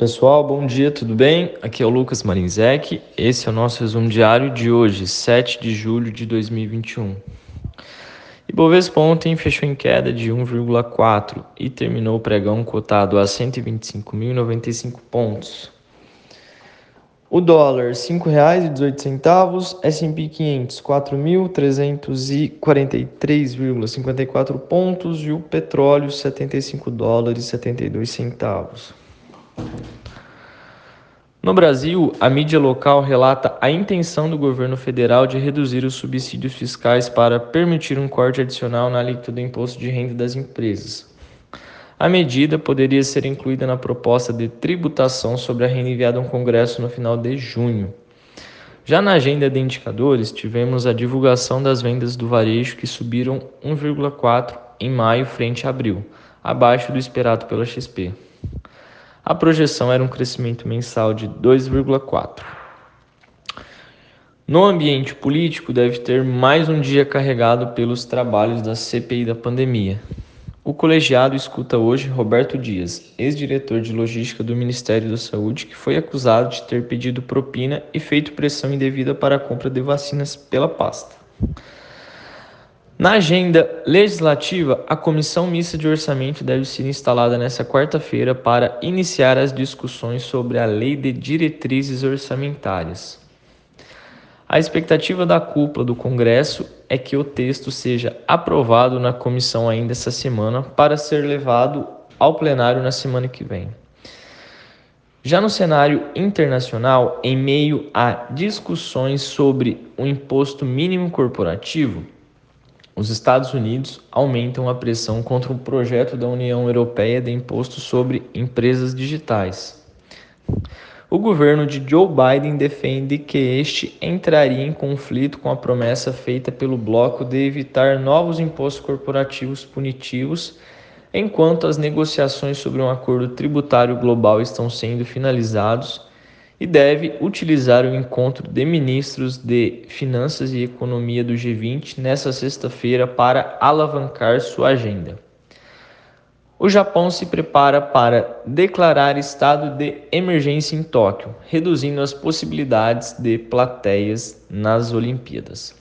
Pessoal, bom dia, tudo bem? Aqui é o Lucas Marinzec. Esse é o nosso resumo diário de hoje, 7 de julho de 2021. Ibovespa ontem fechou em queda de 1,4 e terminou o pregão cotado a 125.095 pontos. O dólar R$ 5,18, S&P 500 4.343,54 pontos e o petróleo 75 dólares 72 centavos. No Brasil, a mídia local relata a intenção do governo federal de reduzir os subsídios fiscais para permitir um corte adicional na alíquota do imposto de renda das empresas. A medida poderia ser incluída na proposta de tributação sobre a renda enviada ao Congresso no final de junho. Já na agenda de indicadores, tivemos a divulgação das vendas do varejo que subiram 1,4 em maio frente a abril, abaixo do esperado pela XP. A projeção era um crescimento mensal de 2,4. No ambiente político, deve ter mais um dia carregado pelos trabalhos da CPI da pandemia. O colegiado escuta hoje Roberto Dias, ex-diretor de logística do Ministério da Saúde, que foi acusado de ter pedido propina e feito pressão indevida para a compra de vacinas pela pasta. Na agenda legislativa, a Comissão Mista de Orçamento deve ser instalada nesta quarta-feira para iniciar as discussões sobre a Lei de Diretrizes Orçamentárias. A expectativa da cúpula do Congresso é que o texto seja aprovado na comissão ainda essa semana para ser levado ao plenário na semana que vem. Já no cenário internacional, em meio a discussões sobre o imposto mínimo corporativo, os Estados Unidos aumentam a pressão contra o projeto da União Europeia de imposto sobre empresas digitais. O governo de Joe Biden defende que este entraria em conflito com a promessa feita pelo bloco de evitar novos impostos corporativos punitivos, enquanto as negociações sobre um acordo tributário global estão sendo finalizados e deve utilizar o encontro de ministros de Finanças e Economia do G20 nesta sexta-feira para alavancar sua agenda. O Japão se prepara para declarar estado de emergência em Tóquio, reduzindo as possibilidades de plateias nas Olimpíadas.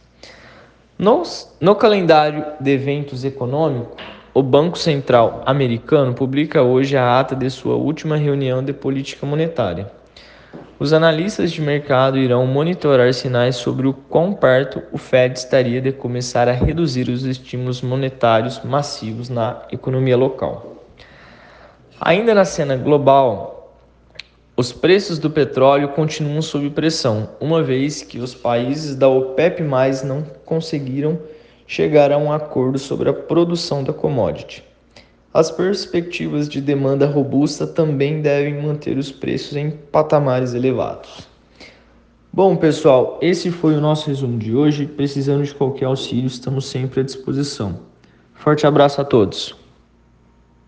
No, no calendário de eventos econômicos, o Banco Central americano publica hoje a ata de sua última reunião de política monetária. Os analistas de mercado irão monitorar sinais sobre o quão perto o Fed estaria de começar a reduzir os estímulos monetários massivos na economia local. Ainda na cena global, os preços do petróleo continuam sob pressão, uma vez que os países da OPEP não conseguiram chegar a um acordo sobre a produção da commodity. As perspectivas de demanda robusta também devem manter os preços em patamares elevados. Bom, pessoal, esse foi o nosso resumo de hoje. Precisando de qualquer auxílio, estamos sempre à disposição. Forte abraço a todos.